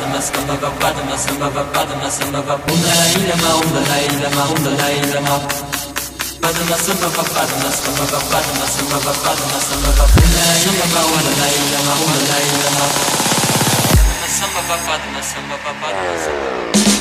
قدم سبب قدم سبب قدم سبب قمنا إلى ما أمضى إلى ما أمضى إلى ما قدم سبب قدم سبب قدم سبب قدم سبب قمنا إلى ما أمضى إلى ما أمضى إلى ما قدم سبب قدم سبب قدم سبب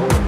Oh.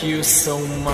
que o são uma